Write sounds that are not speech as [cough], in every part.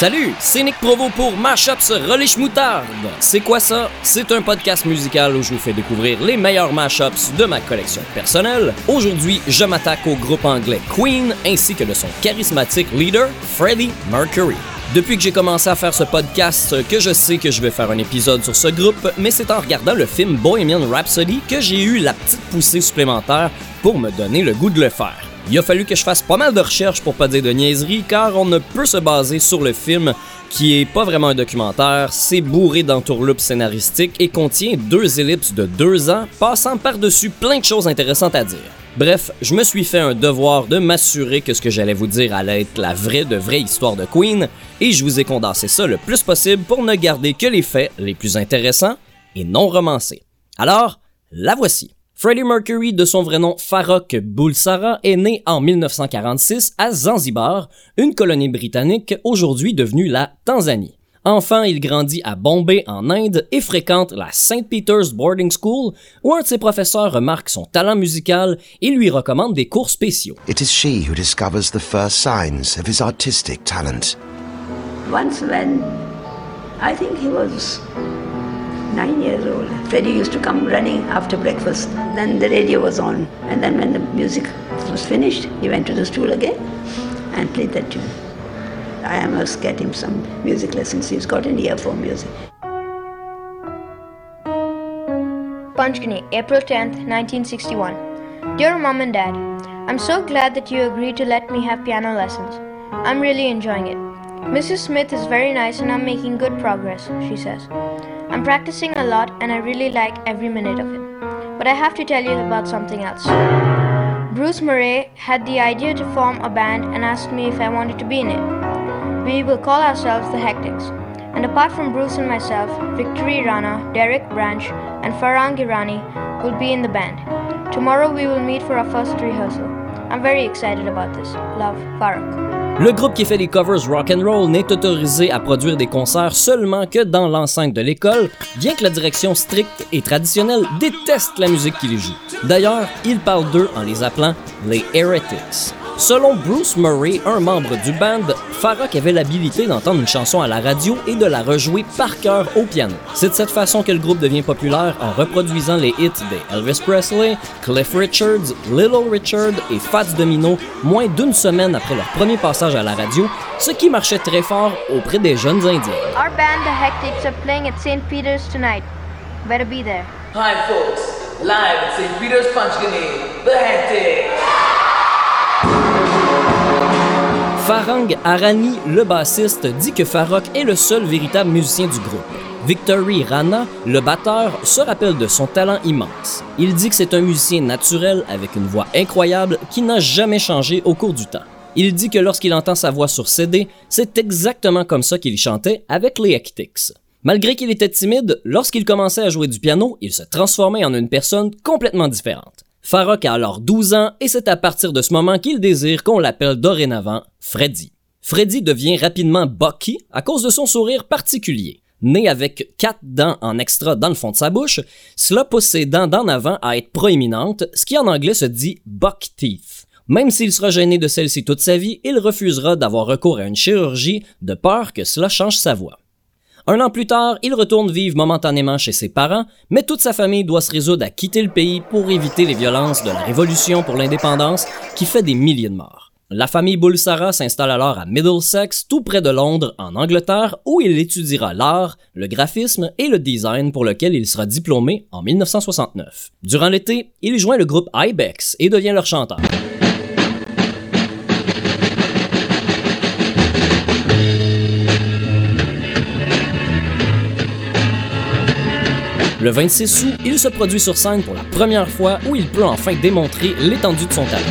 Salut, c'est Nick Provo pour Mashups Relish Moutarde. C'est quoi ça? C'est un podcast musical où je vous fais découvrir les meilleurs mashups de ma collection personnelle. Aujourd'hui, je m'attaque au groupe anglais Queen ainsi que de son charismatique leader, Freddie Mercury. Depuis que j'ai commencé à faire ce podcast, que je sais que je vais faire un épisode sur ce groupe, mais c'est en regardant le film Bohemian Rhapsody que j'ai eu la petite poussée supplémentaire pour me donner le goût de le faire. Il a fallu que je fasse pas mal de recherches pour pas dire de niaiseries, car on ne peut se baser sur le film qui est pas vraiment un documentaire, c'est bourré d'entourloupes scénaristiques et contient deux ellipses de deux ans, passant par-dessus plein de choses intéressantes à dire. Bref, je me suis fait un devoir de m'assurer que ce que j'allais vous dire allait être la vraie de vraie histoire de Queen, et je vous ai condensé ça le plus possible pour ne garder que les faits les plus intéressants et non romancés. Alors, la voici. Freddie Mercury, de son vrai nom Farrokh Bulsara, est né en 1946 à Zanzibar, une colonie britannique aujourd'hui devenue la Tanzanie. Enfant, il grandit à Bombay en Inde et fréquente la St. Peter's Boarding School où un de ses professeurs remarque son talent musical et lui recommande des cours spéciaux. It is she who discovers the first signs of his artistic talent. Once when I think he was nine years old, Freddie used to come running after breakfast. Then the radio was on. And then when the music was finished, he went to the stool again and played that tune. I must get him some music lessons. He's got an ear for music. Panchgani, April 10th, 1961. Dear Mom and Dad, I'm so glad that you agreed to let me have piano lessons. I'm really enjoying it. Mrs. Smith is very nice and I'm making good progress, she says. I'm practicing a lot and I really like every minute of it. But I have to tell you about something else. Bruce Murray had the idea to form a band and asked me if I wanted to be in it. We will call ourselves the Hectics. And apart from Bruce and myself, Victory Rana, Derek Branch, and Farang Irani will be in the band. Tomorrow we will meet for our first rehearsal. I'm very excited about this. Love, Farag. Le groupe qui fait les covers rock and roll n'est autorisé à produire des concerts seulement que dans l'enceinte de l'école, bien que la direction stricte et traditionnelle déteste la musique qui les joue. D'ailleurs, ils parlent d'eux en les appelant les Heretics. Selon Bruce Murray, un membre du band, Farrock avait l'habilité d'entendre une chanson à la radio et de la rejouer par cœur au piano. C'est de cette façon que le groupe devient populaire en reproduisant les hits de Elvis Presley, Cliff Richards, Little Richard et Fats Domino moins d'une semaine après leur premier passage à la radio, ce qui marchait très fort auprès des jeunes Indiens. Our band, the Hectics, are playing at St. Peter's tonight. Better be there. Hi, folks. Live at St. Peter's Punchgani, the Hectic. Farang Arani, le bassiste, dit que Farok est le seul véritable musicien du groupe. Victory Rana, le batteur, se rappelle de son talent immense. Il dit que c'est un musicien naturel avec une voix incroyable qui n'a jamais changé au cours du temps. Il dit que lorsqu'il entend sa voix sur CD, c'est exactement comme ça qu'il chantait avec les Hectics. Malgré qu'il était timide, lorsqu'il commençait à jouer du piano, il se transformait en une personne complètement différente. Farok a alors 12 ans et c'est à partir de ce moment qu'il désire qu'on l'appelle dorénavant Freddy. Freddy devient rapidement Bucky à cause de son sourire particulier. Né avec quatre dents en extra dans le fond de sa bouche, cela pousse ses dents d'en avant à être proéminentes, ce qui en anglais se dit buck teeth. Même s'il sera gêné de celle-ci toute sa vie, il refusera d'avoir recours à une chirurgie de peur que cela change sa voix. Un an plus tard, il retourne vivre momentanément chez ses parents, mais toute sa famille doit se résoudre à quitter le pays pour éviter les violences de la Révolution pour l'indépendance qui fait des milliers de morts. La famille Bulsara s'installe alors à Middlesex, tout près de Londres, en Angleterre, où il étudiera l'art, le graphisme et le design pour lequel il sera diplômé en 1969. Durant l'été, il joint le groupe Ibex et devient leur chanteur. Le 26 août, il se produit sur scène pour la première fois où il peut enfin démontrer l'étendue de son talent.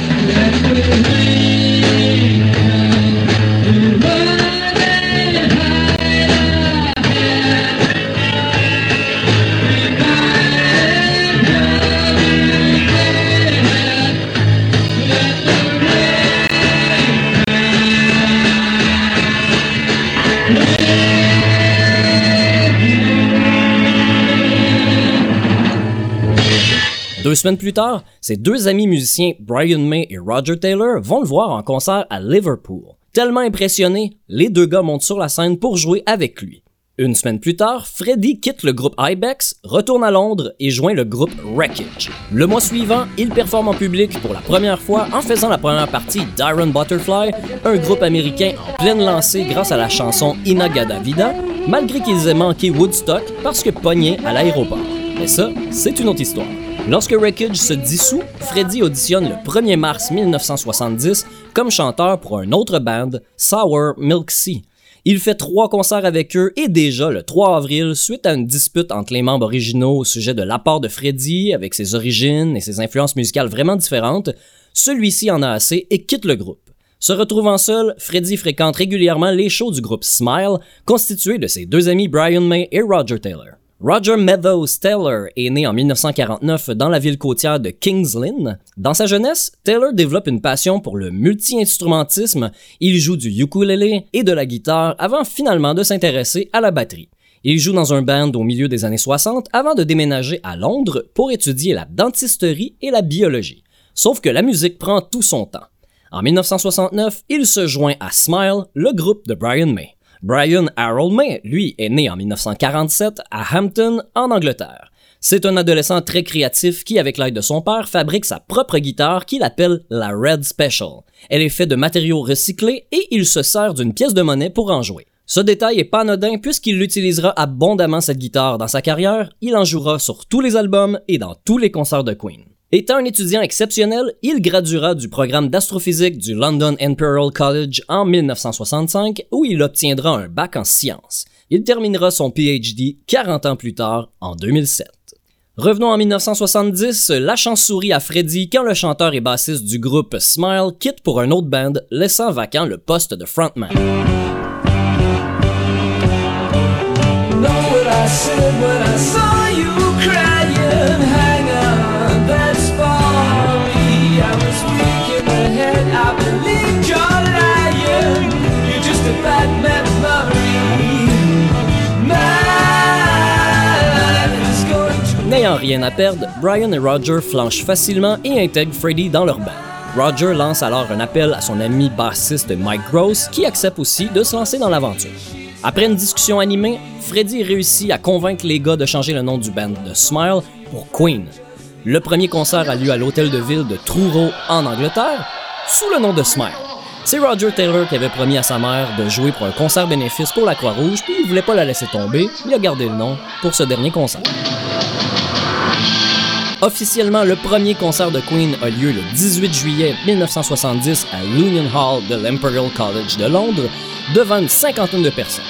Deux semaines plus tard, ses deux amis musiciens Brian May et Roger Taylor vont le voir en concert à Liverpool. Tellement impressionné, les deux gars montent sur la scène pour jouer avec lui. Une semaine plus tard, Freddy quitte le groupe Ibex, retourne à Londres et joint le groupe Wreckage. Le mois suivant, il performe en public pour la première fois en faisant la première partie d'Iron Butterfly, un groupe américain en pleine lancée grâce à la chanson Inagada Vida, malgré qu'ils aient manqué Woodstock parce que pogné à l'aéroport. Mais ça, c'est une autre histoire. Lorsque Wreckage se dissout, Freddy auditionne le 1er mars 1970 comme chanteur pour un autre band, Sour Milk Sea. Il fait trois concerts avec eux et déjà le 3 avril, suite à une dispute entre les membres originaux au sujet de l'apport de Freddy avec ses origines et ses influences musicales vraiment différentes, celui-ci en a assez et quitte le groupe. Se retrouvant seul, Freddy fréquente régulièrement les shows du groupe Smile, constitué de ses deux amis Brian May et Roger Taylor. Roger Meadows Taylor est né en 1949 dans la ville côtière de Kings Lynn. Dans sa jeunesse, Taylor développe une passion pour le multi-instrumentisme, il joue du ukulélé et de la guitare avant finalement de s'intéresser à la batterie. Il joue dans un band au milieu des années 60 avant de déménager à Londres pour étudier la dentisterie et la biologie. Sauf que la musique prend tout son temps. En 1969, il se joint à Smile, le groupe de Brian May. Brian Harold May, lui, est né en 1947 à Hampton, en Angleterre. C'est un adolescent très créatif qui, avec l'aide de son père, fabrique sa propre guitare qu'il appelle la Red Special. Elle est faite de matériaux recyclés et il se sert d'une pièce de monnaie pour en jouer. Ce détail est pas anodin puisqu'il l'utilisera abondamment cette guitare dans sa carrière, il en jouera sur tous les albums et dans tous les concerts de Queen. Étant un étudiant exceptionnel, il graduera du programme d'astrophysique du London Imperial College en 1965 où il obtiendra un bac en sciences. Il terminera son PhD 40 ans plus tard, en 2007. Revenons en 1970, la chance sourit à Freddy quand le chanteur et bassiste du groupe Smile quitte pour un autre band, laissant vacant le poste de frontman. Rien à perdre, Brian et Roger flanchent facilement et intègrent Freddy dans leur band. Roger lance alors un appel à son ami bassiste Mike Gross qui accepte aussi de se lancer dans l'aventure. Après une discussion animée, Freddy réussit à convaincre les gars de changer le nom du band de Smile pour Queen. Le premier concert a lieu à l'hôtel de ville de Truro en Angleterre sous le nom de Smile. C'est Roger Taylor qui avait promis à sa mère de jouer pour un concert bénéfice pour la Croix-Rouge, puis il voulait pas la laisser tomber, il a gardé le nom pour ce dernier concert. Officiellement, le premier concert de Queen a lieu le 18 juillet 1970 à l'Union Hall de l'Imperial College de Londres, devant une cinquantaine de personnes.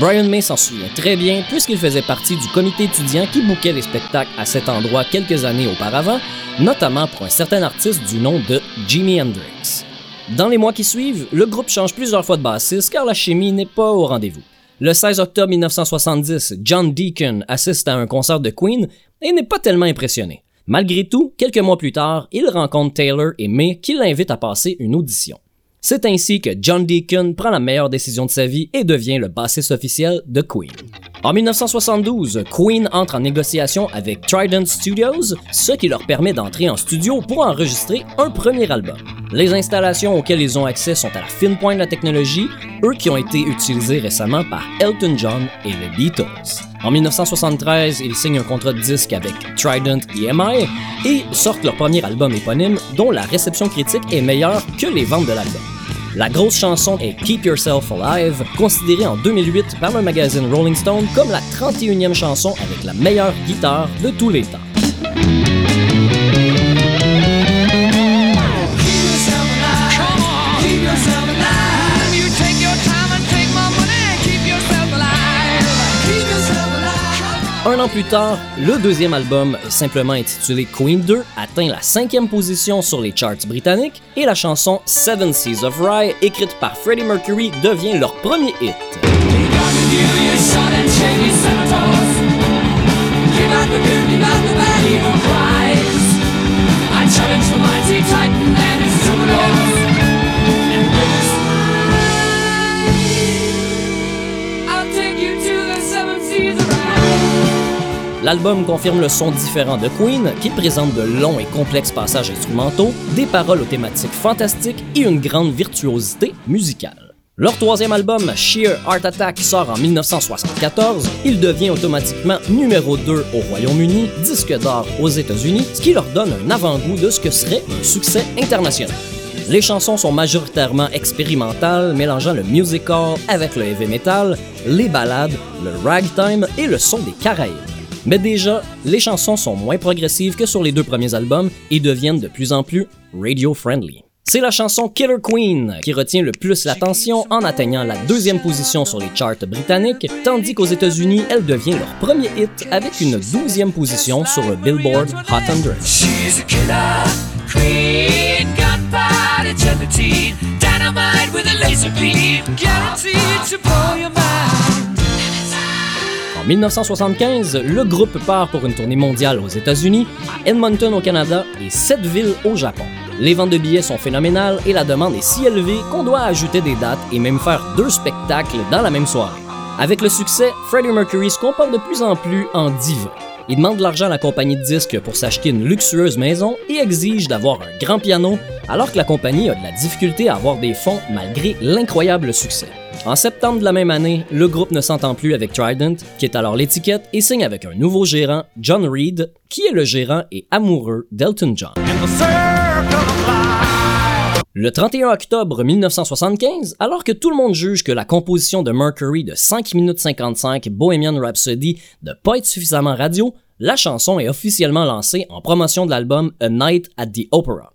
Brian May s'en souvient très bien puisqu'il faisait partie du comité étudiant qui bouquait les spectacles à cet endroit quelques années auparavant, notamment pour un certain artiste du nom de Jimi Hendrix. Dans les mois qui suivent, le groupe change plusieurs fois de bassiste car la chimie n'est pas au rendez-vous. Le 16 octobre 1970, John Deacon assiste à un concert de Queen et n'est pas tellement impressionné. Malgré tout, quelques mois plus tard, il rencontre Taylor et May qui l'invitent à passer une audition. C'est ainsi que John Deacon prend la meilleure décision de sa vie et devient le bassiste officiel de Queen. En 1972, Queen entre en négociation avec Trident Studios, ce qui leur permet d'entrer en studio pour enregistrer un premier album. Les installations auxquelles ils ont accès sont à la fine pointe de la technologie, eux qui ont été utilisés récemment par Elton John et les Beatles. En 1973, ils signent un contrat de disque avec Trident EMI et sortent leur premier album éponyme dont la réception critique est meilleure que les ventes de l'album. La grosse chanson est Keep Yourself Alive, considérée en 2008 par le magazine Rolling Stone comme la 31e chanson avec la meilleure guitare de tous les temps. Un an plus tard, le deuxième album, simplement intitulé Queen 2, atteint la cinquième position sur les charts britanniques et la chanson Seven Seas of Rye, écrite par Freddie Mercury, devient leur premier hit. L'album confirme le son différent de Queen, qui présente de longs et complexes passages instrumentaux, des paroles aux thématiques fantastiques et une grande virtuosité musicale. Leur troisième album, Sheer Heart Attack, sort en 1974. Il devient automatiquement numéro 2 au Royaume-Uni, disque d'or aux États-Unis, ce qui leur donne un avant-goût de ce que serait un succès international. Les chansons sont majoritairement expérimentales, mélangeant le musical avec le heavy metal, les ballades, le ragtime et le son des Caraïbes. Mais déjà, les chansons sont moins progressives que sur les deux premiers albums et deviennent de plus en plus radio-friendly. C'est la chanson Killer Queen qui retient le plus l'attention en atteignant la deuxième position sur les charts britanniques, tandis qu'aux États-Unis, elle devient leur premier hit avec une douzième position sur le Billboard Hot 100. En 1975, le groupe part pour une tournée mondiale aux États-Unis, à Edmonton au Canada et sept villes au Japon. Les ventes de billets sont phénoménales et la demande est si élevée qu'on doit ajouter des dates et même faire deux spectacles dans la même soirée. Avec le succès, Freddie Mercury se comporte de plus en plus en diva. Il demande de l'argent à la compagnie de disques pour s'acheter une luxueuse maison et exige d'avoir un grand piano alors que la compagnie a de la difficulté à avoir des fonds malgré l'incroyable succès. En septembre de la même année, le groupe ne s'entend plus avec Trident, qui est alors l'étiquette, et signe avec un nouveau gérant, John Reed, qui est le gérant et amoureux d'Elton John. Le 31 octobre 1975, alors que tout le monde juge que la composition de Mercury de 5 minutes 55 Bohemian Rhapsody ne pas être suffisamment radio, la chanson est officiellement lancée en promotion de l'album A Night at the Opera.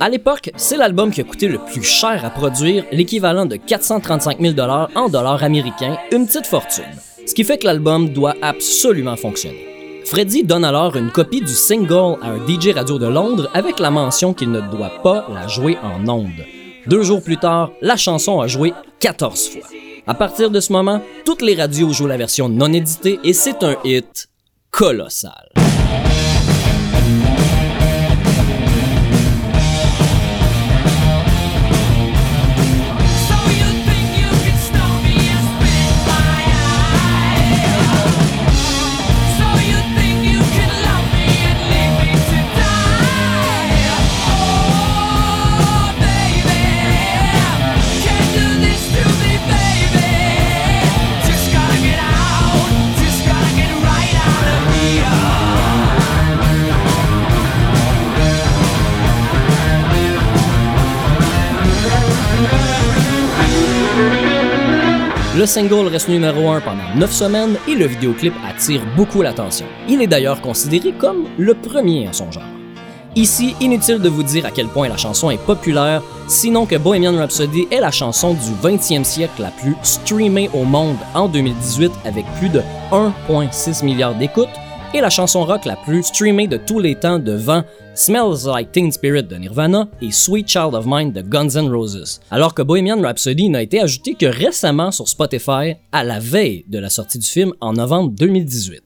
À l'époque, c'est l'album qui a coûté le plus cher à produire, l'équivalent de 435 000 en dollars américains, une petite fortune. Ce qui fait que l'album doit absolument fonctionner. Freddie donne alors une copie du single à un DJ radio de Londres avec la mention qu'il ne doit pas la jouer en ondes. Deux jours plus tard, la chanson a joué 14 fois. À partir de ce moment, toutes les radios jouent la version non éditée et c'est un hit colossal. Le single reste numéro 1 pendant 9 semaines et le vidéoclip attire beaucoup l'attention. Il est d'ailleurs considéré comme le premier en son genre. Ici, inutile de vous dire à quel point la chanson est populaire, sinon que Bohemian Rhapsody est la chanson du 20e siècle la plus streamée au monde en 2018 avec plus de 1,6 milliard d'écoutes, et la chanson rock la plus streamée de tous les temps devant Smells Like Teen Spirit de Nirvana et Sweet Child of Mine de Guns N' Roses. Alors que Bohemian Rhapsody n'a été ajouté que récemment sur Spotify à la veille de la sortie du film en novembre 2018.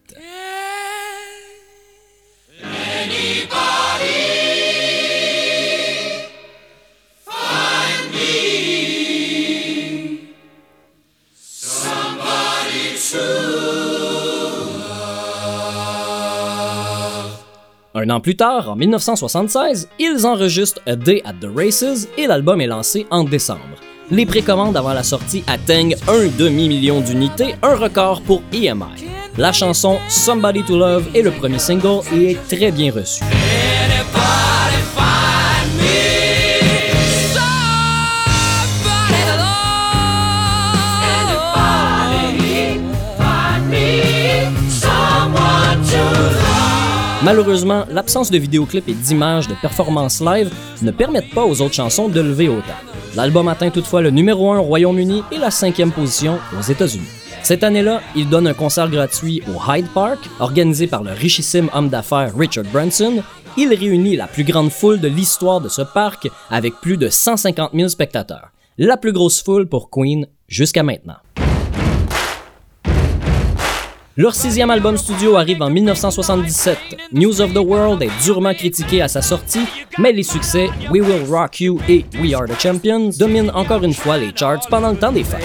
Un an plus tard, en 1976, ils enregistrent A Day at the Races et l'album est lancé en décembre. Les précommandes avant la sortie atteignent un demi-million d'unités, un record pour EMI. La chanson Somebody to Love est le premier single et est très bien reçu. Malheureusement, l'absence de vidéoclips et d'images de performances live ne permettent pas aux autres chansons de lever autant. L'album atteint toutefois le numéro 1 au Royaume-Uni et la cinquième position aux États-Unis. Cette année-là, il donne un concert gratuit au Hyde Park, organisé par le richissime homme d'affaires Richard Branson. Il réunit la plus grande foule de l'histoire de ce parc avec plus de 150 000 spectateurs. La plus grosse foule pour Queen jusqu'à maintenant. Leur sixième album studio arrive en 1977. News of the World est durement critiqué à sa sortie, mais les succès We Will Rock You et We Are the Champions dominent encore une fois les charts pendant le temps des fêtes.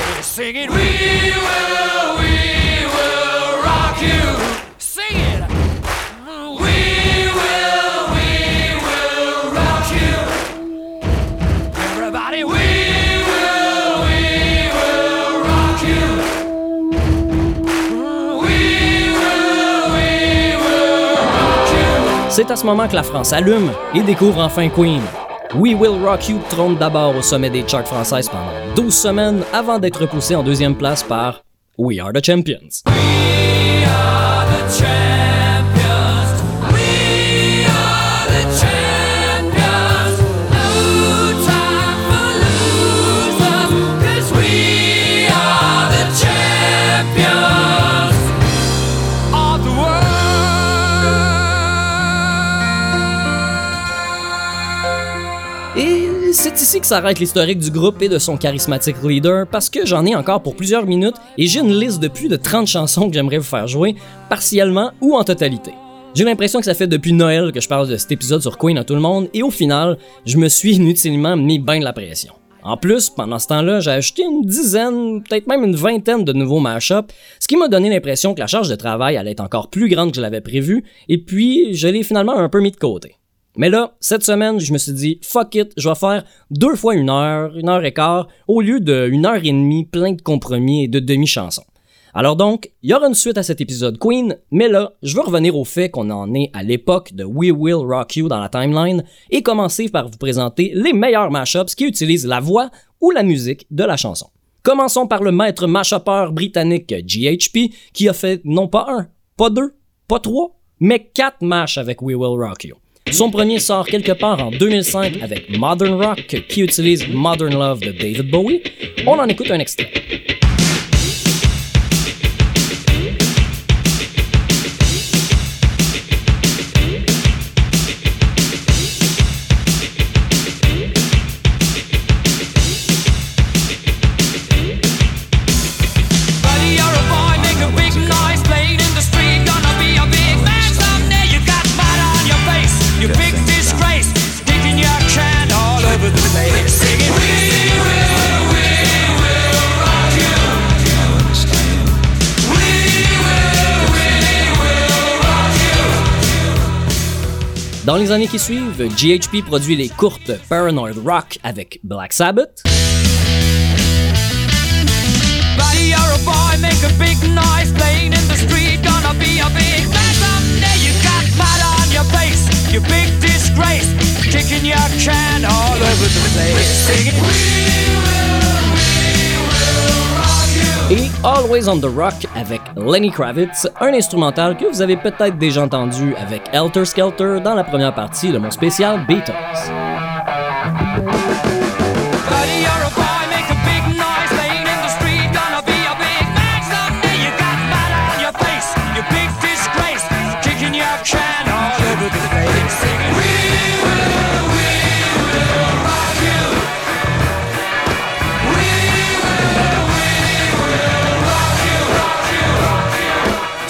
C'est à ce moment que la France allume et découvre enfin Queen. We Will Rock You trône d'abord au sommet des charts françaises pendant 12 semaines avant d'être repoussé en deuxième place par We Are the Champions. C'est ici que s'arrête l'historique du groupe et de son charismatique leader, parce que j'en ai encore pour plusieurs minutes et j'ai une liste de plus de 30 chansons que j'aimerais vous faire jouer, partiellement ou en totalité. J'ai l'impression que ça fait depuis Noël que je parle de cet épisode sur Queen à tout le monde, et au final, je me suis inutilement mis bien de la pression. En plus, pendant ce temps-là, j'ai acheté une dizaine, peut-être même une vingtaine de nouveaux mashups, ce qui m'a donné l'impression que la charge de travail allait être encore plus grande que je l'avais prévu, et puis je l'ai finalement un peu mis de côté. Mais là, cette semaine, je me suis dit, fuck it, je vais faire deux fois une heure, une heure et quart, au lieu de une heure et demie plein de compromis et de demi-chansons. Alors donc, il y aura une suite à cet épisode Queen, mais là, je veux revenir au fait qu'on en est à l'époque de We Will Rock You dans la timeline et commencer par vous présenter les meilleurs mashups qui utilisent la voix ou la musique de la chanson. Commençons par le maître mashupper britannique GHP qui a fait non pas un, pas deux, pas trois, mais quatre mash avec We Will Rock You. Son premier sort quelque part en 2005 avec Modern Rock qui utilise Modern Love de David Bowie? On en écoute un extrait. Les années qui suivent, GHP produit les courtes Paranoid Rock avec Black Sabbath, et Always on the Rock avec Lenny Kravitz, un instrumental que vous avez peut-être déjà entendu avec Helter Skelter dans la première partie de mon spécial Beatles.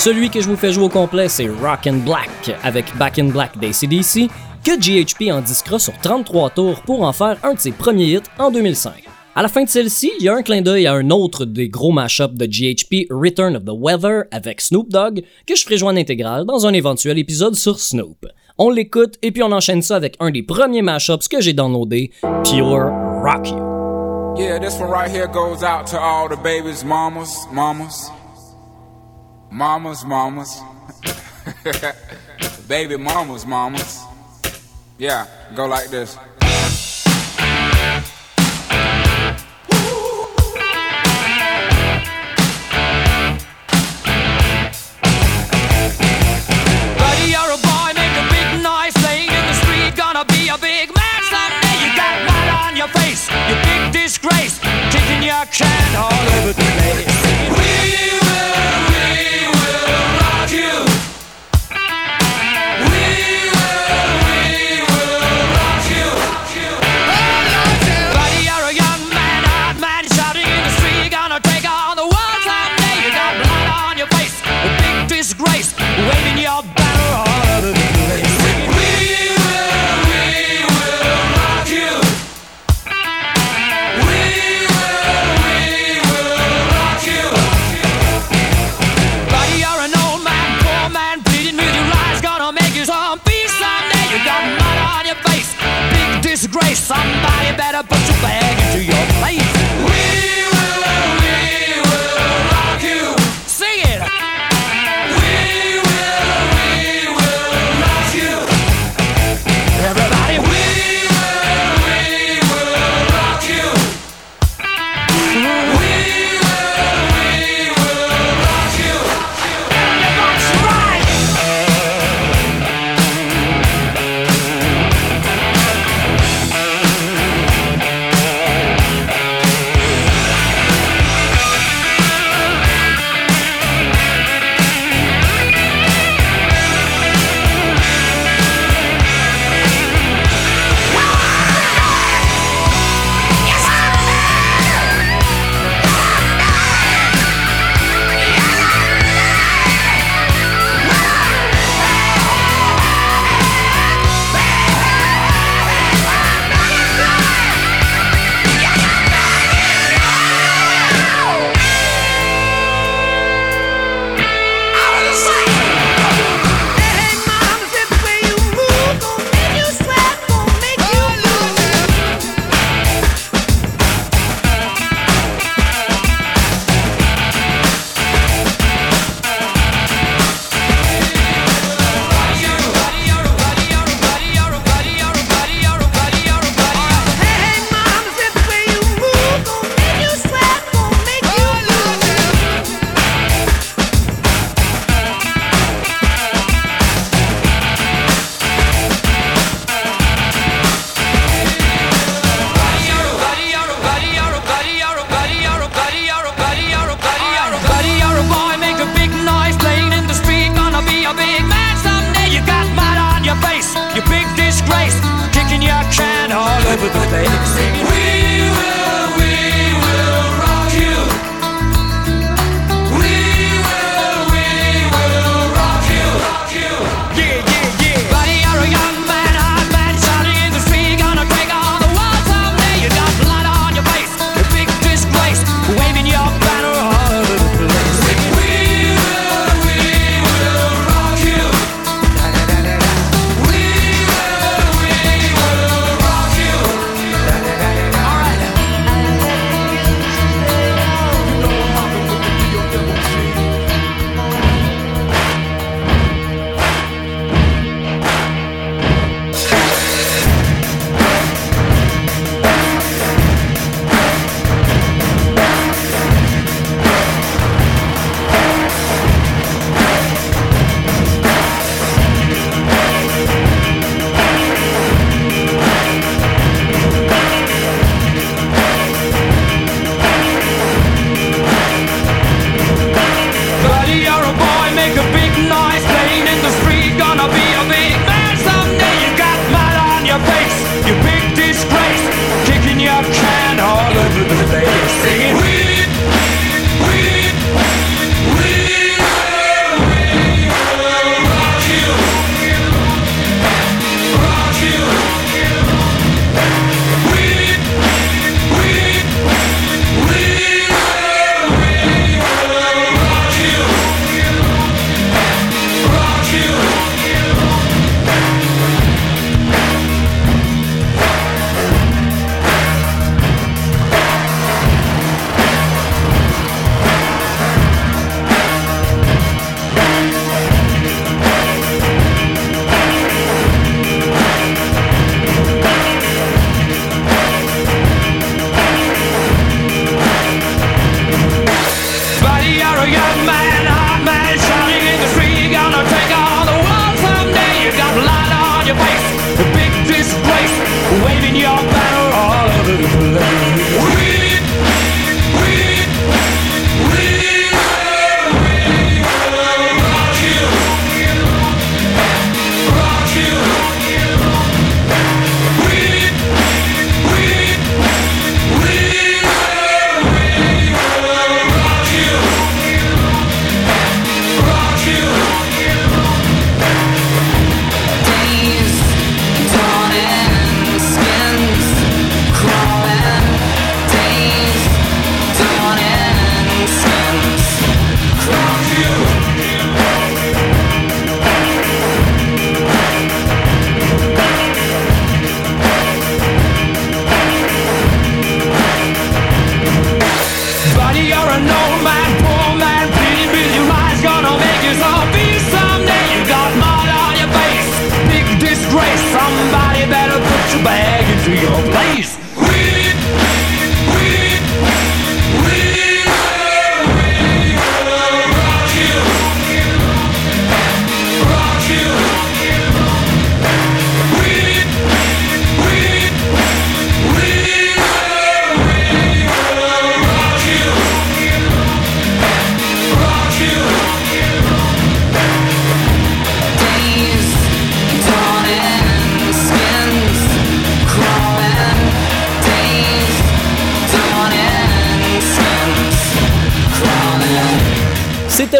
Celui que je vous fais jouer au complet, c'est Rock and Black avec Back in Black d'ACDC, que GHP en disquera sur 33 tours pour en faire un de ses premiers hits en 2005. À la fin de celle-ci, il y a un clin d'œil à un autre des gros mashups de GHP, Return of the Weather avec Snoop Dogg, que je ferai jouer en intégrale dans un éventuel épisode sur Snoop. On l'écoute et puis on enchaîne ça avec un des premiers mashups que j'ai downloadé, Pure Rock You. Yeah, this one right here goes out to all the babies, mamas, mamas, mamas, mamas, [laughs] baby mamas, mamas. Yeah, go like this.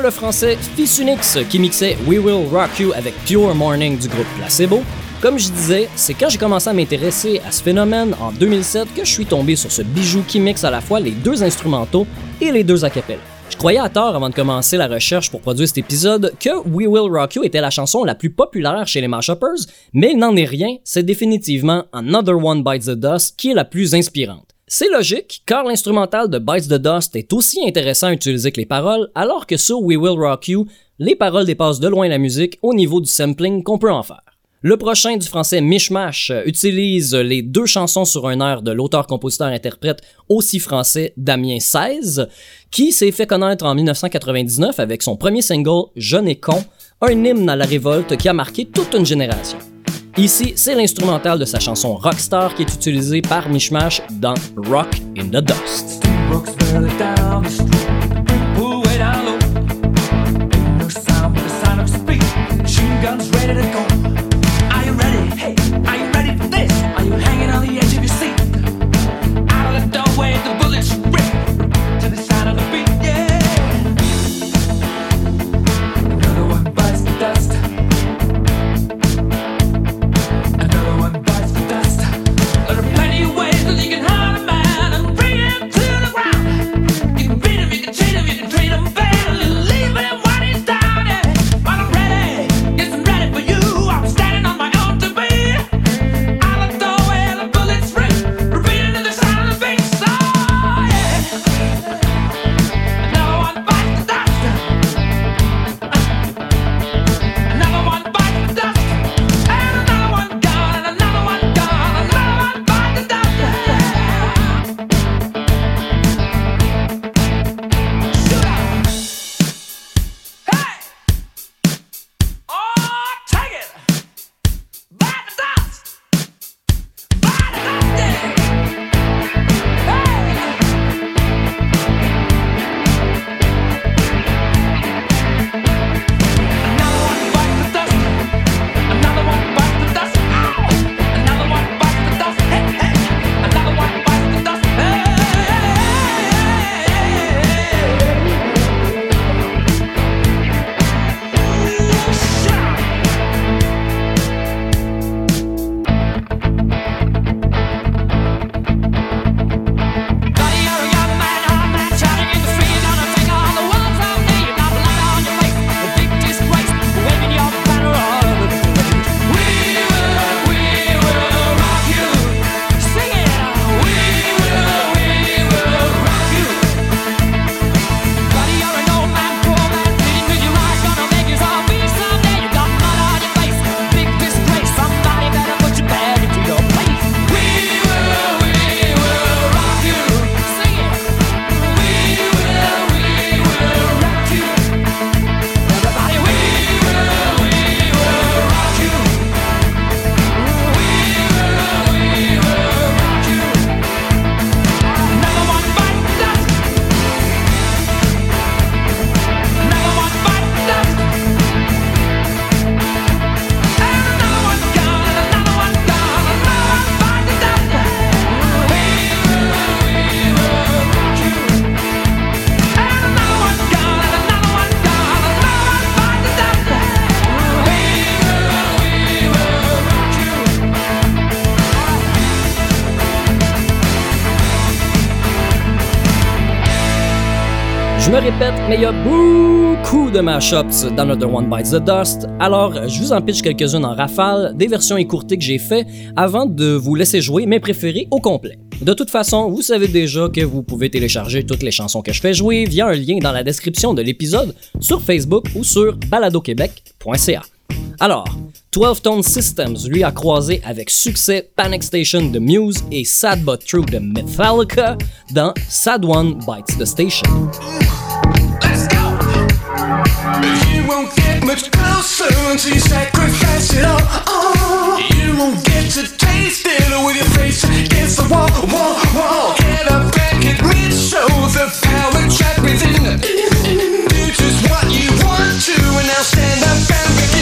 Le français Unix qui mixait We Will Rock You avec Pure Morning du groupe Placebo. Comme je disais, c'est quand j'ai commencé à m'intéresser à ce phénomène en 2007 que je suis tombé sur ce bijou qui mixe à la fois les deux instrumentaux et les deux acapelles. Je croyais à tort avant de commencer la recherche pour produire cet épisode que We Will Rock You était la chanson la plus populaire chez les Mashuppers, mais il n'en est rien, c'est définitivement Another One Bites the Dust qui est la plus inspirante. C'est logique, car l'instrumental de Bites the Dust est aussi intéressant à utiliser que les paroles, alors que sur We Will Rock You, les paroles dépassent de loin la musique au niveau du sampling qu'on peut en faire. Le prochain du français Mishmash utilise les deux chansons sur un air de l'auteur-compositeur-interprète aussi français Damien 16, qui s'est fait connaître en 1999 avec son premier single Jeune et con, un hymne à la révolte qui a marqué toute une génération. Ici, c'est l'instrumental de sa chanson Rockstar qui est utilisé par Mishmash dans Rock in the Dust. Me répète, mais il y a beaucoup de mashups dans Another One Bites the Dust, alors je vous en pitch quelques-unes en rafale, des versions écourtées que j'ai fait avant de vous laisser jouer mes préférés au complet. De toute façon, vous savez déjà que vous pouvez télécharger toutes les chansons que je fais jouer via un lien dans la description de l'épisode sur Facebook ou sur baladoquebec.ca. Alors, 12 Tone Systems lui a croisé avec succès Panic Station de Muse et Sad But True de Metallica dans Sad One Bites the Station. Let's go. You won't get much closer until you sacrifice it all. Oh, you won't get to taste it with your face against the wall, wall, wall. Get up back at mid show the power trapped within. Do just what you want to, and now stand up and begin.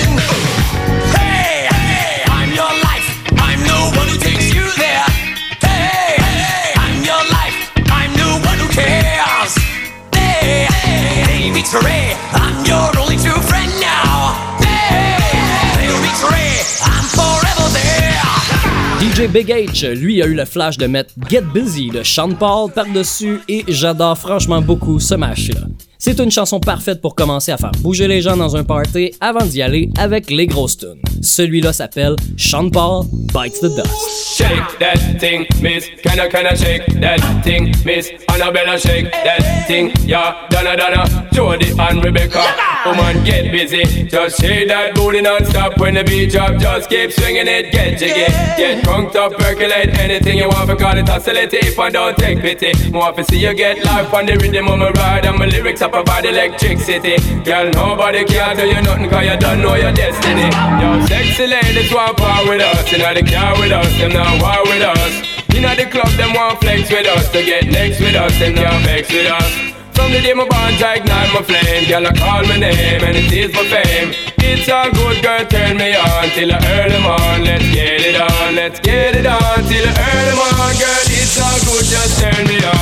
DJ Big H, lui, a eu le flash de mettre Get Busy de Sean Paul par-dessus et j'adore franchement beaucoup ce match-là. C'est une chanson parfaite pour commencer à faire bouger les gens dans un party avant d'y aller avec les grosses tunes. Celui-là s'appelle Sean Paul Bites the Dust. Shake that thing, miss. Can I, can I shake that thing, miss? Annabella, shake that thing. Yeah, Donna, Donna, Jody and Rebecca. Woman, get busy. Just shake that booty non-stop when the beat drop. Just keep swinging it, get jiggy. Get drunk up, percolate anything you want. For call it oscillate if I don't take pity. More to see you get life on the rhythm of my ride. And my lyrics up a about electricity. Girl, nobody can tell you nothing cause you don't know your destiny. Yo, sexy ladies want part with us. You know the car with us, them not war with us. You know the club, them want flex with us. To get next with us, them not vex with us. From the day my bond, I ignite my flame. Girl, I call my name and it is for fame. It's all good, girl, turn me on till earn them on. Let's get it on, let's get it on till earn them on. Girl, it's all good, just turn me on.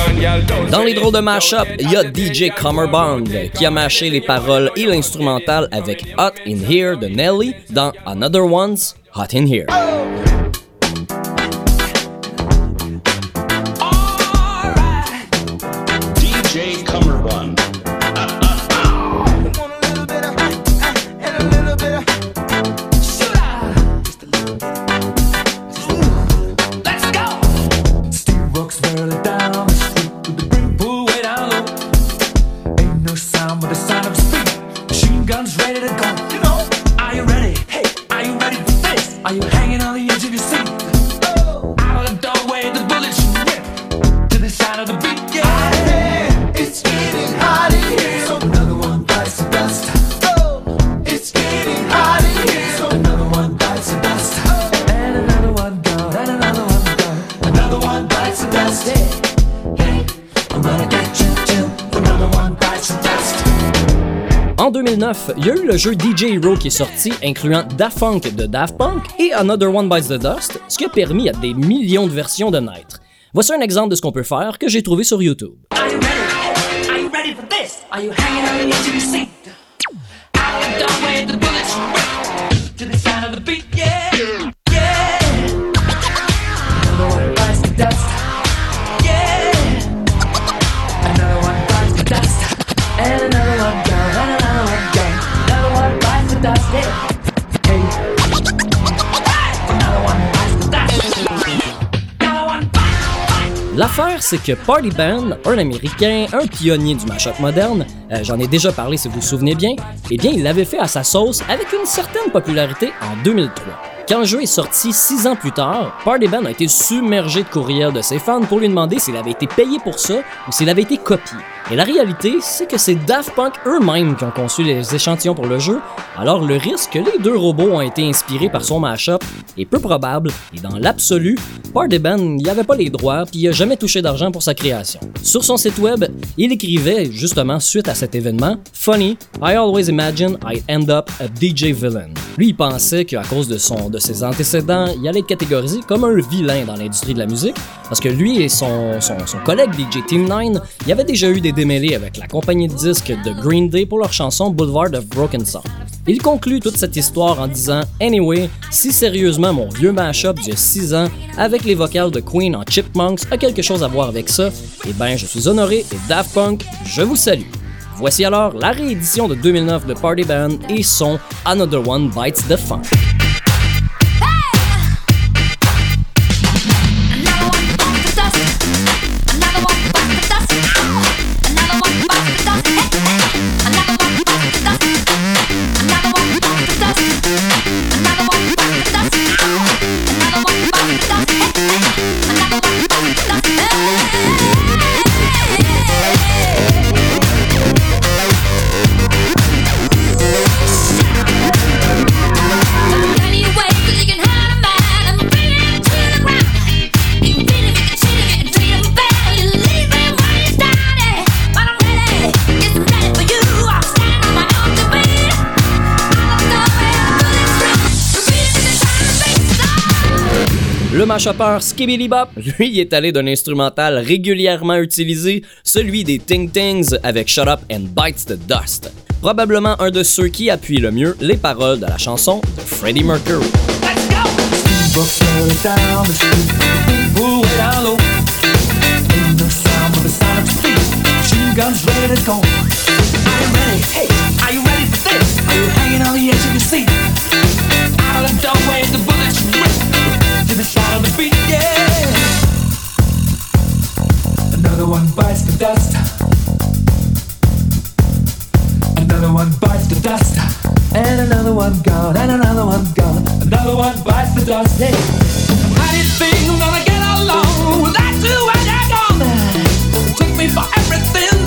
Dans les drôles de mashup, il y a DJ Bond qui a mâché les paroles et l'instrumental avec Hot in Here de Nelly dans Another One's Hot in Here. Il y a eu le jeu DJ Hero qui est sorti, incluant Daft Punk de Daft Punk et Another One Bites the Dust, ce qui a permis à des millions de versions de naître. Voici un exemple de ce qu'on peut faire que j'ai trouvé sur YouTube. C'est que Party Band, un Américain, un pionnier du mashup moderne, euh, j'en ai déjà parlé si vous vous souvenez bien, eh bien, il l'avait fait à sa sauce avec une certaine popularité en 2003. Quand le jeu est sorti six ans plus tard, Party Band a été submergé de courriels de ses fans pour lui demander s'il avait été payé pour ça ou s'il avait été copié. Et la réalité, c'est que c'est Daft Punk eux-mêmes qui ont conçu les échantillons pour le jeu, alors le risque que les deux robots ont été inspirés par son mashup est peu probable, et dans l'absolu, Party Band n'y avait pas les droits puis il a jamais touché d'argent pour sa création. Sur son site web, il écrivait justement suite à cet événement Funny, I always imagine I end up a DJ villain. Lui, il pensait qu'à cause de, son, de ses antécédents, il allait être catégorisé comme un vilain dans l'industrie de la musique, parce que lui et son, collègue DJ Team 9, il y avait déjà eu des démêlés avec la compagnie de disques de Green Day pour leur chanson Boulevard of Broken Song. Il conclut toute cette histoire en disant Anyway, si sérieusement mon vieux mashup a 6 ans avec les vocales de Queen en Chipmunks a quelque chose à voir avec ça, eh ben je suis honoré et Daft Punk, je vous salue. Voici alors la réédition de 2009 de Party Band et son Another One Bites the Funk. Le mashupper Skibbity Bop, [laughs] lui, est allé d'un instrumental régulièrement utilisé, celui des Ting Tings avec Shut Up and Bites the Dust. Probablement un de ceux qui appuient le mieux les paroles de la chanson de Freddie Mercury. Sound of the beat, yeah. Another one bites the dust. Another one bites the dust. And another one gone, and another one gone. Another one bites the dust, yeah. How do you think I'm gonna get along without you when you're gone? Took me for everything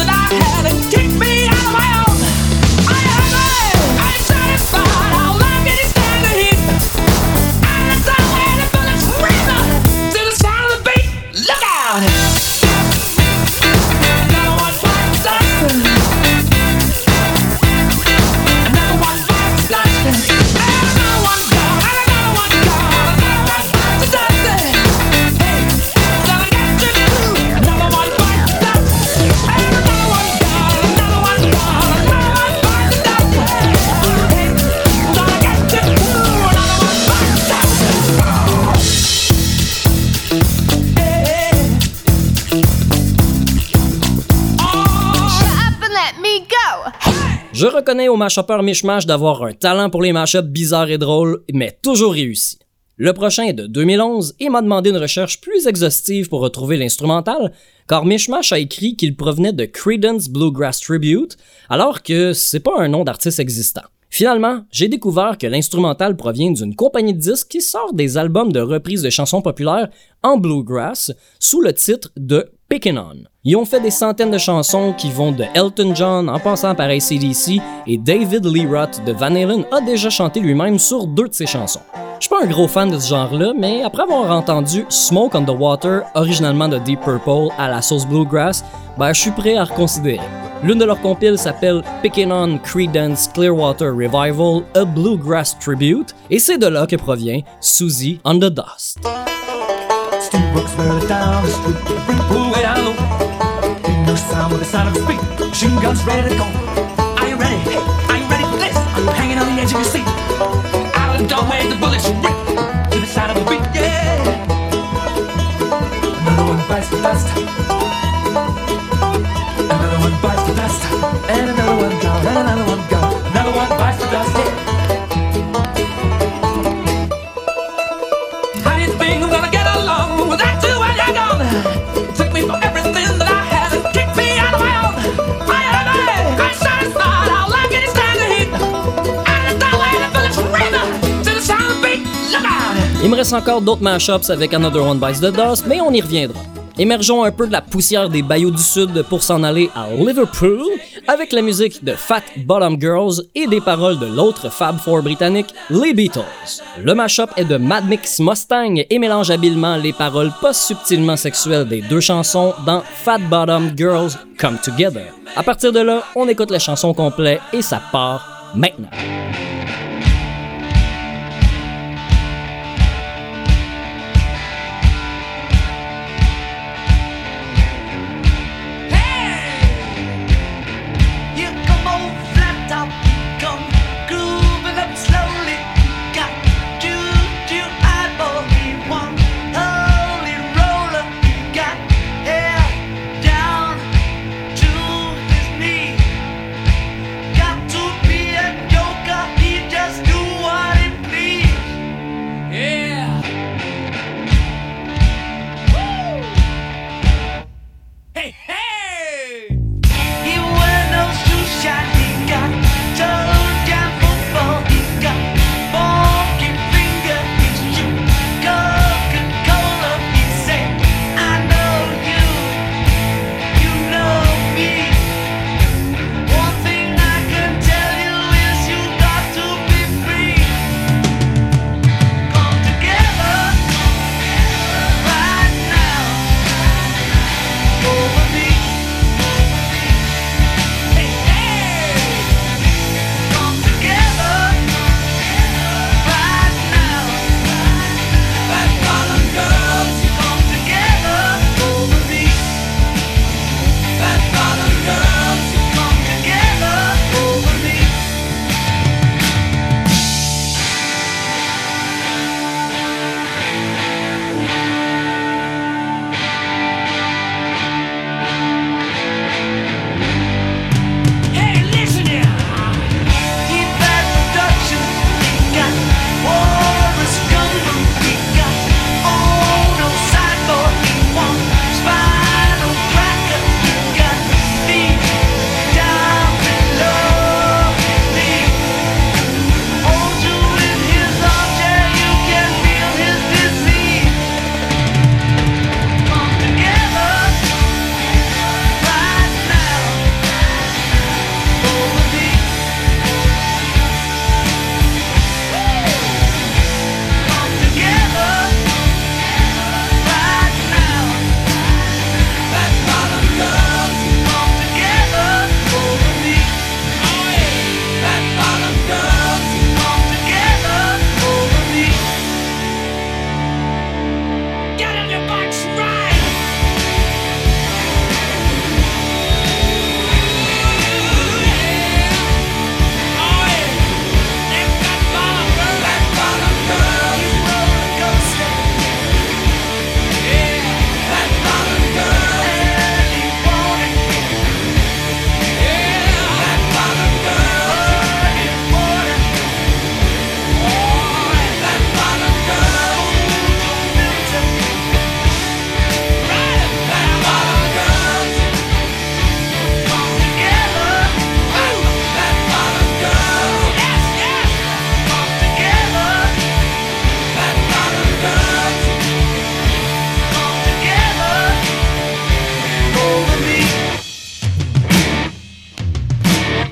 Je reconnais au mashupper Mishmash d'avoir un talent pour les mashups bizarres et drôles, mais toujours réussi. Le prochain est de 2011 et m'a demandé une recherche plus exhaustive pour retrouver l'instrumental, car Mishmash a écrit qu'il provenait de Creedence Bluegrass Tribute, alors que c'est pas un nom d'artiste existant. Finalement, j'ai découvert que l'instrumental provient d'une compagnie de disques qui sort des albums de reprises de chansons populaires en bluegrass sous le titre de Pickin' On. Ils ont fait des centaines de chansons qui vont de Elton John en passant par ACDC et David Lee Roth de Van Halen a déjà chanté lui-même sur deux de ses chansons. Je suis pas un gros fan de ce genre-là, mais après avoir entendu Smoke on the Water, originalement de Deep Purple à la sauce bluegrass, ben je suis prêt à reconsidérer. L'une de leurs compiles s'appelle Pickin' On Creedence Clearwater Revival, a Bluegrass Tribute, et c'est de là que provient Susie on the Dust. Steamboats further down the street, bring pool way down low. Ain't no sound with the sound of the speed. Machine guns ready to go. Are you ready? Hey, are you ready for this? Are you hanging on the edge of your seat? Out of the doorway, the bullets encore d'autres mashups avec Another One Bites the Dust, mais on y reviendra. Émergeons un peu de la poussière des bayous du Sud pour s'en aller à Liverpool avec la musique de Fat Bottom Girls et des paroles de l'autre Fab Four britannique, les Beatles. Le mashup est de Mad Mix Mustang et mélange habilement les paroles pas subtilement sexuelles des deux chansons dans Fat Bottom Girls Come Together. À partir de là, on écoute la chanson complète et ça part maintenant.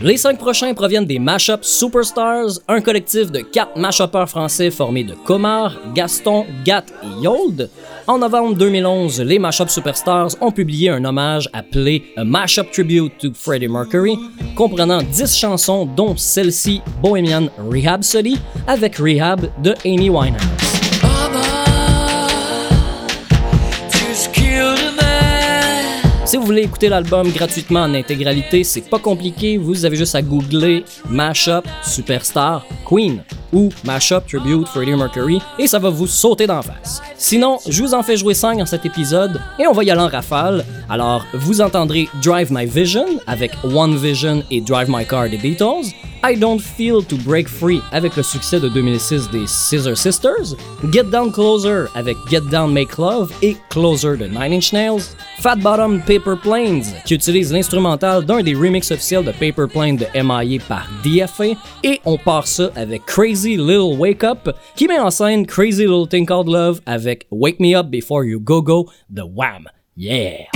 Les cinq prochains proviennent des Mashup Superstars, un collectif de quatre mashupeurs français formés de Comar, Gaston, Gat et Yold. En novembre 2011, les Mashup Superstars ont publié un hommage appelé A Mashup Tribute to Freddie Mercury, comprenant 10 chansons dont celle-ci Bohemian Rhapsody avec Rehab de Amy Winehouse. Si vous voulez écouter l'album gratuitement en intégralité, c'est pas compliqué, vous avez juste à googler Mashup Superstar Queen ou Mashup Tribute Freddie Mercury et ça va vous sauter d'en face. Sinon, je vous en fais jouer 5 dans cet épisode et on va y aller en rafale. Alors, vous entendrez Drive My Vision avec One Vision et Drive My Car des Beatles, I Don't Feel to Break Free avec le succès de 2006 des Scissor Sisters, Get Down Closer avec Get Down Make Love et Closer de Nine Inch Nails, Fat Bottom Paper Planes qui utilise l'instrumental d'un des remixes officiels de Paper Plane de MIA par DFA et on part ça avec Crazy Little Wake Up qui met en scène Crazy Little Thing Called Love avec Wake Me Up Before You Go Go de Wham. Yeah!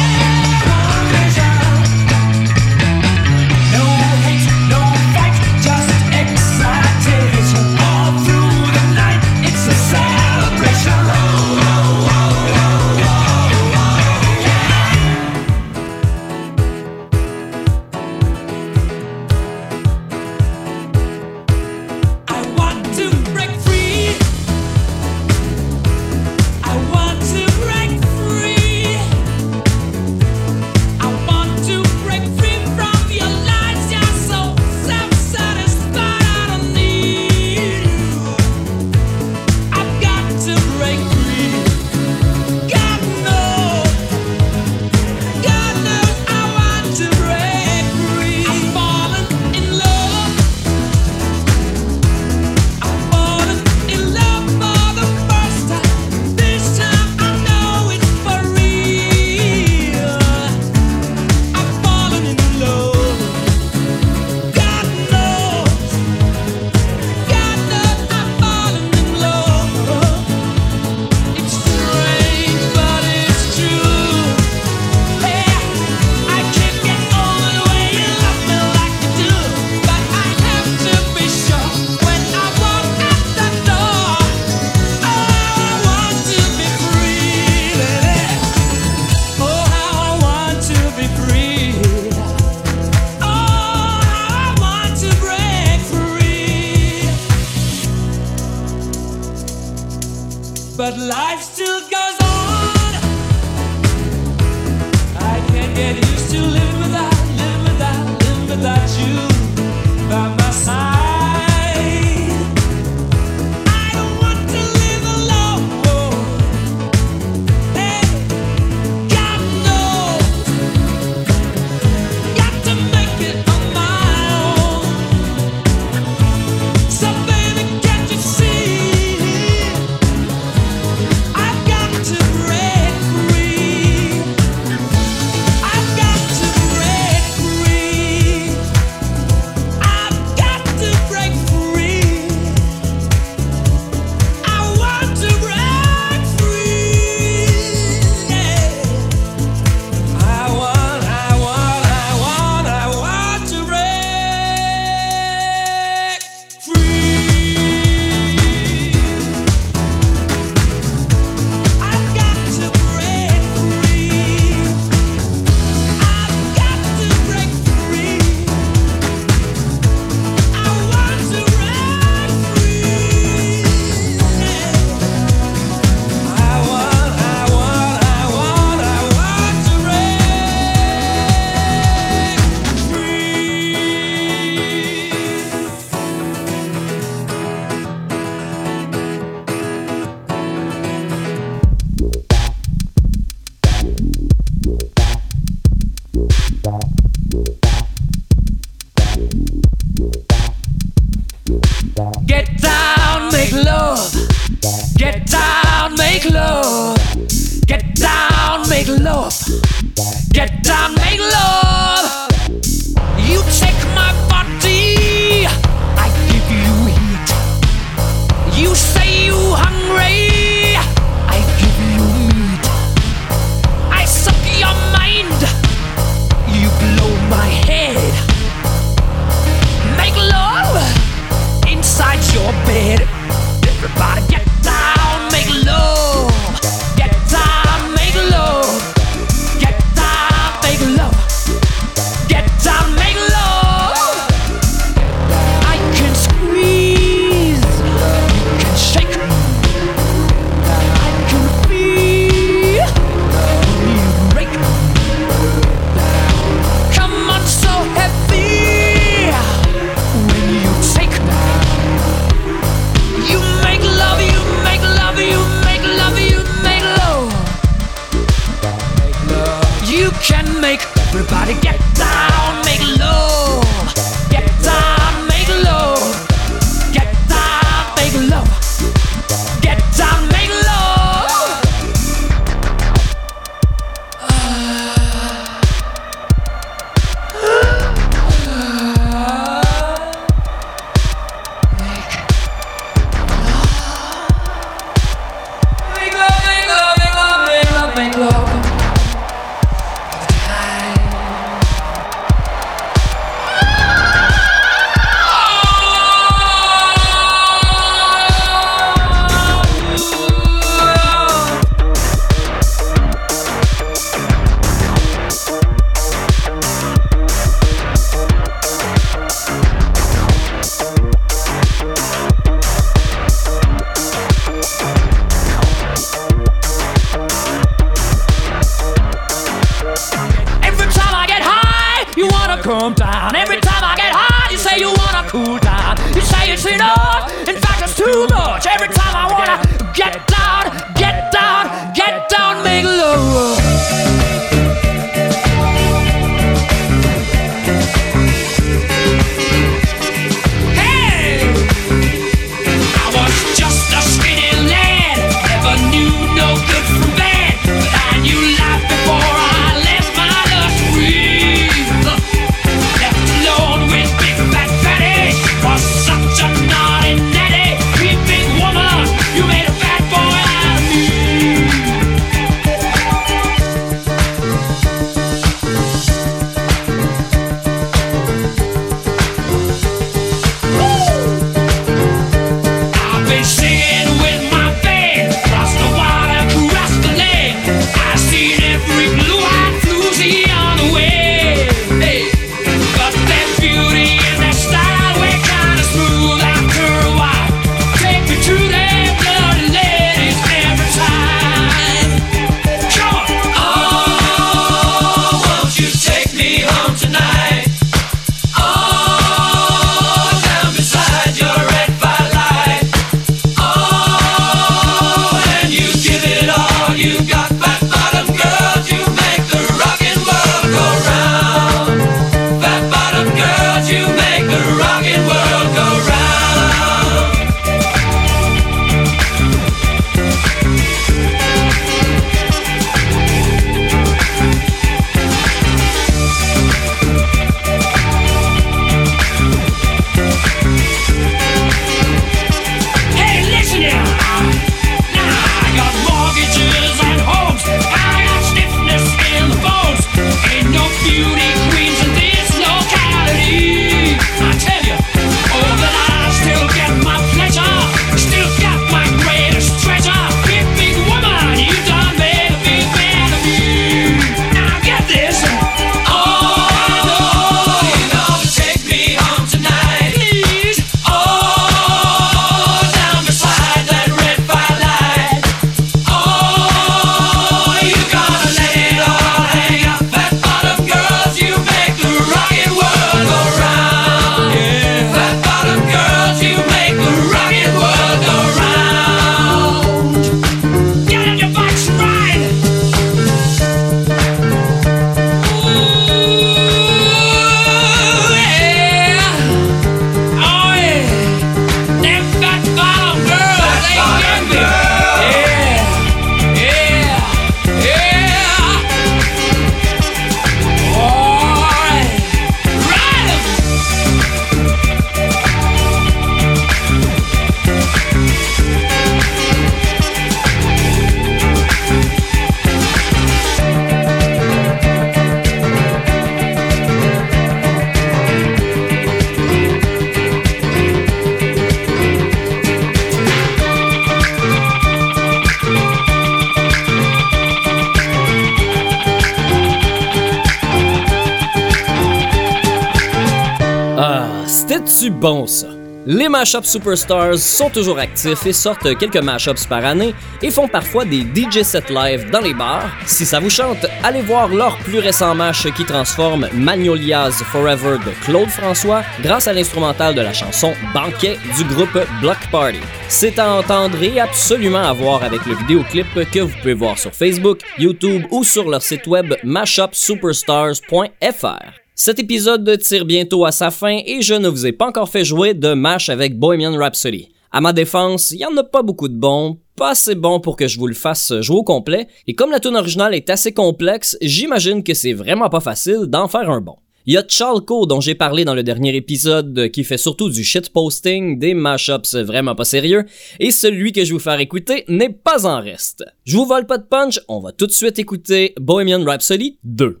Ah, c'était-tu bon ça? Les Mashup Superstars sont toujours actifs et sortent quelques mashups par année et font parfois des DJ sets live dans les bars. Si ça vous chante, allez voir leur plus récent mash qui transforme Magnolia's Forever de Claude François grâce à l'instrumental de la chanson Banquet du groupe Block Party. C'est à entendre et absolument à voir avec le vidéoclip que vous pouvez voir sur Facebook, YouTube ou sur leur site web mashupsuperstars.fr. Cet épisode tire bientôt à sa fin et je ne vous ai pas encore fait jouer de match avec Bohemian Rhapsody. À ma défense, il y en a pas beaucoup de bons, pas assez bons pour que je vous le fasse jouer au complet, et comme la tune originale est assez complexe, j'imagine que c'est vraiment pas facile d'en faire un bon. Il y a Chalco dont j'ai parlé dans le dernier épisode qui fait surtout du shitposting, des mashups vraiment pas sérieux, et celui que je vais vous faire écouter n'est pas en reste. Je vous vole pas de punch, on va tout de suite écouter Bohemian Rhapsody 2.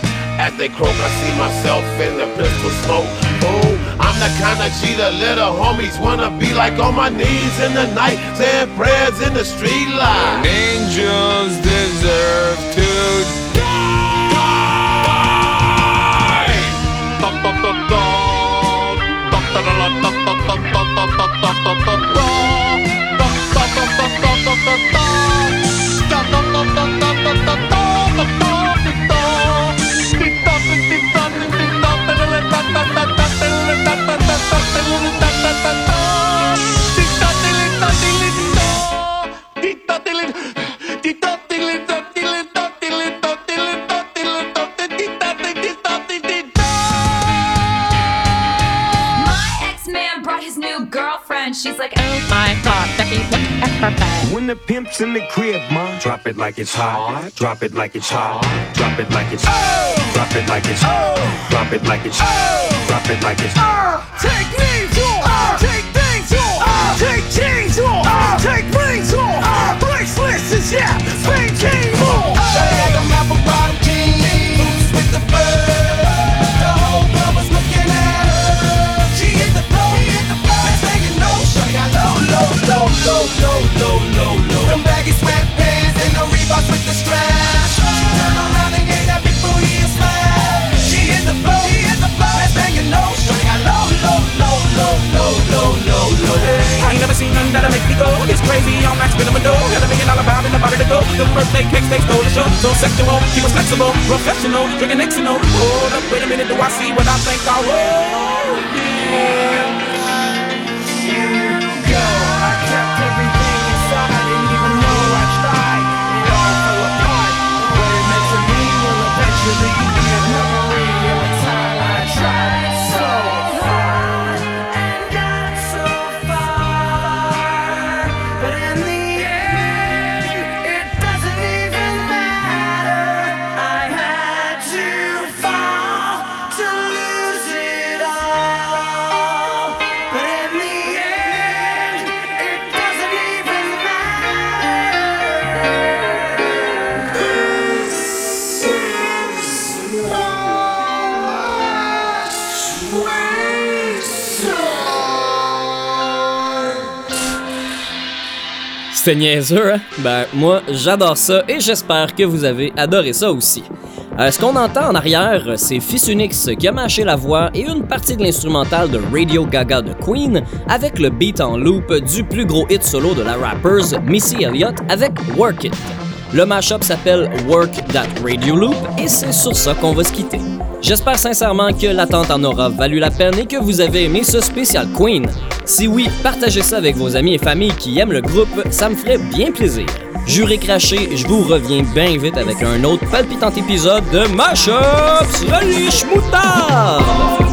As they croak, I see myself in the pistol smoke. Oh, I'm the kind of the little homies wanna be like on my knees in the night, saying prayers in the street light. Angels deserve to in the crib, ma, drop it like it's hot. Drop it like it's hot. Drop it like it's hot. Drop it like it's hot. Drop it like it's hot. Drop it like it's Take names Uh. take chains off, take rings off, bracelets, yeah, Spain chain off. them apple bottom boots with the fur. The whole club was looking at her. She hit the floor, he hit the floor. Next thing you know, shawty got low, low, low, low, low, low, low, low. Them baggy sweatpants and the Reeboks with the straps. That'll make me go. It's crazy, I'm max minimum dough. Got a million dollar bound in the body to go. The birthday cakes, they stole the show. So sexual, he was flexible, professional, drinking Xanol. Hold up, wait a minute, do I see what I think I will? Yeah. C'était niaiseux, hein? Ben, moi, j'adore ça et j'espère que vous avez adoré ça aussi. Euh, ce qu'on entend en arrière, c'est Fils Unix qui a mâché la voix et une partie de l'instrumental de Radio Gaga de Queen avec le beat en loop du plus gros hit solo de la rappers Missy Elliott avec Work It. Le mashup s'appelle Work That Radio Loop et c'est sur ça qu'on va se quitter. J'espère sincèrement que l'attente en aura valu la peine et que vous avez aimé ce spécial Queen. Si oui, partagez ça avec vos amis et familles qui aiment le groupe, ça me ferait bien plaisir. Juré craché, je vous reviens bien vite avec un autre palpitant épisode de Mashup Relish Moutard!